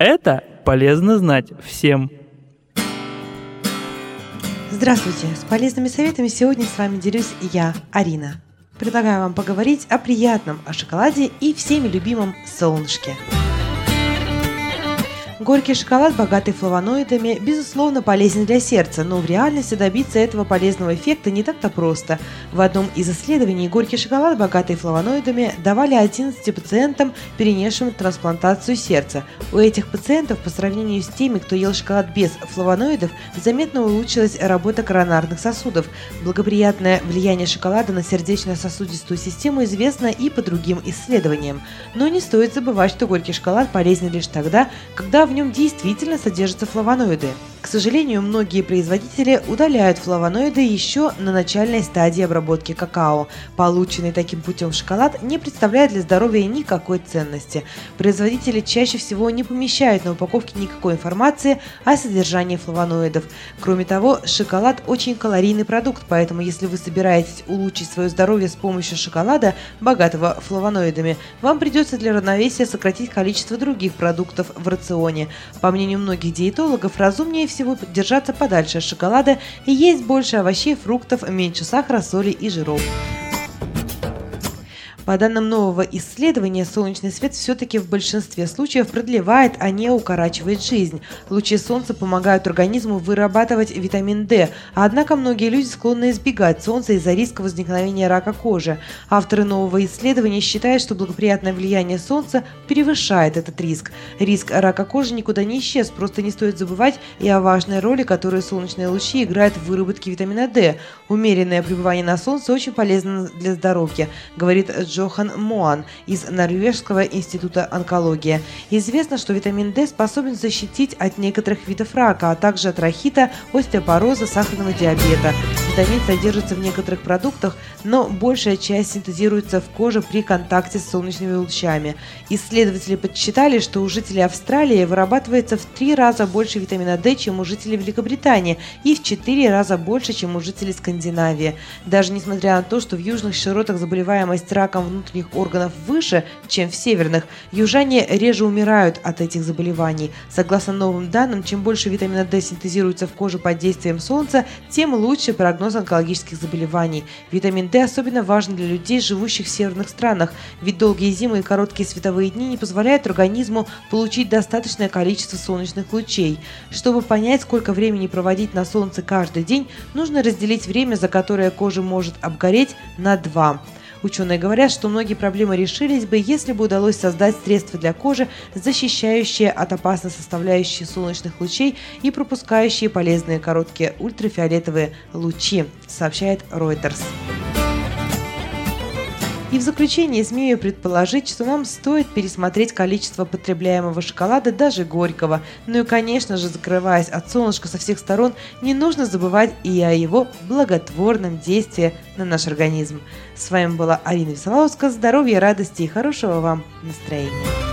Это полезно знать всем. Здравствуйте! С полезными советами сегодня с вами делюсь я, Арина. Предлагаю вам поговорить о приятном, о шоколаде и всеми любимом солнышке. Горький шоколад, богатый флавоноидами, безусловно полезен для сердца, но в реальности добиться этого полезного эффекта не так-то просто. В одном из исследований горький шоколад, богатый флавоноидами, давали 11 пациентам, перенесшим трансплантацию сердца. У этих пациентов по сравнению с теми, кто ел шоколад без флавоноидов, заметно улучшилась работа коронарных сосудов. Благоприятное влияние шоколада на сердечно-сосудистую систему известно и по другим исследованиям. Но не стоит забывать, что горький шоколад полезен лишь тогда, когда в нем действительно содержатся флавоноиды. К сожалению, многие производители удаляют флавоноиды еще на начальной стадии обработки какао. Полученный таким путем шоколад не представляет для здоровья никакой ценности. Производители чаще всего не помещают на упаковке никакой информации о содержании флавоноидов. Кроме того, шоколад очень калорийный продукт, поэтому если вы собираетесь улучшить свое здоровье с помощью шоколада, богатого флавоноидами, вам придется для равновесия сократить количество других продуктов в рационе. По мнению многих диетологов, разумнее всего держаться подальше от шоколада и есть больше овощей, фруктов, меньше сахара, соли и жиров. По данным нового исследования, солнечный свет все-таки в большинстве случаев продлевает, а не укорачивает жизнь. Лучи солнца помогают организму вырабатывать витамин D, однако многие люди склонны избегать солнца из-за риска возникновения рака кожи. Авторы нового исследования считают, что благоприятное влияние солнца превышает этот риск. Риск рака кожи никуда не исчез, просто не стоит забывать и о важной роли, которую солнечные лучи играют в выработке витамина D. Умеренное пребывание на солнце очень полезно для здоровья, говорит Джо Джохан Моан из Норвежского института онкологии. Известно, что витамин D способен защитить от некоторых видов рака, а также от рахита, остеопороза, сахарного диабета. Витамин содержится в некоторых продуктах, но большая часть синтезируется в коже при контакте с солнечными лучами. Исследователи подсчитали, что у жителей Австралии вырабатывается в три раза больше витамина D, чем у жителей Великобритании, и в четыре раза больше, чем у жителей Скандинавии. Даже несмотря на то, что в южных широтах заболеваемость раком внутренних органов выше, чем в северных, южане реже умирают от этих заболеваний. Согласно новым данным, чем больше витамина D синтезируется в коже под действием солнца, тем лучше прогноз онкологических заболеваний. Витамин D особенно важен для людей, живущих в северных странах, ведь долгие зимы и короткие световые дни не позволяют организму получить достаточное количество солнечных лучей. Чтобы понять, сколько времени проводить на солнце каждый день, нужно разделить время, за которое кожа может обгореть, на два. Ученые говорят, что многие проблемы решились бы, если бы удалось создать средства для кожи, защищающие от опасной составляющей солнечных лучей и пропускающие полезные короткие ультрафиолетовые лучи, сообщает Reuters. И в заключение смею предположить, что нам стоит пересмотреть количество потребляемого шоколада, даже горького. Ну и, конечно же, закрываясь от солнышка со всех сторон, не нужно забывать и о его благотворном действии на наш организм. С вами была Арина Висолауская. Здоровья, радости и хорошего вам настроения.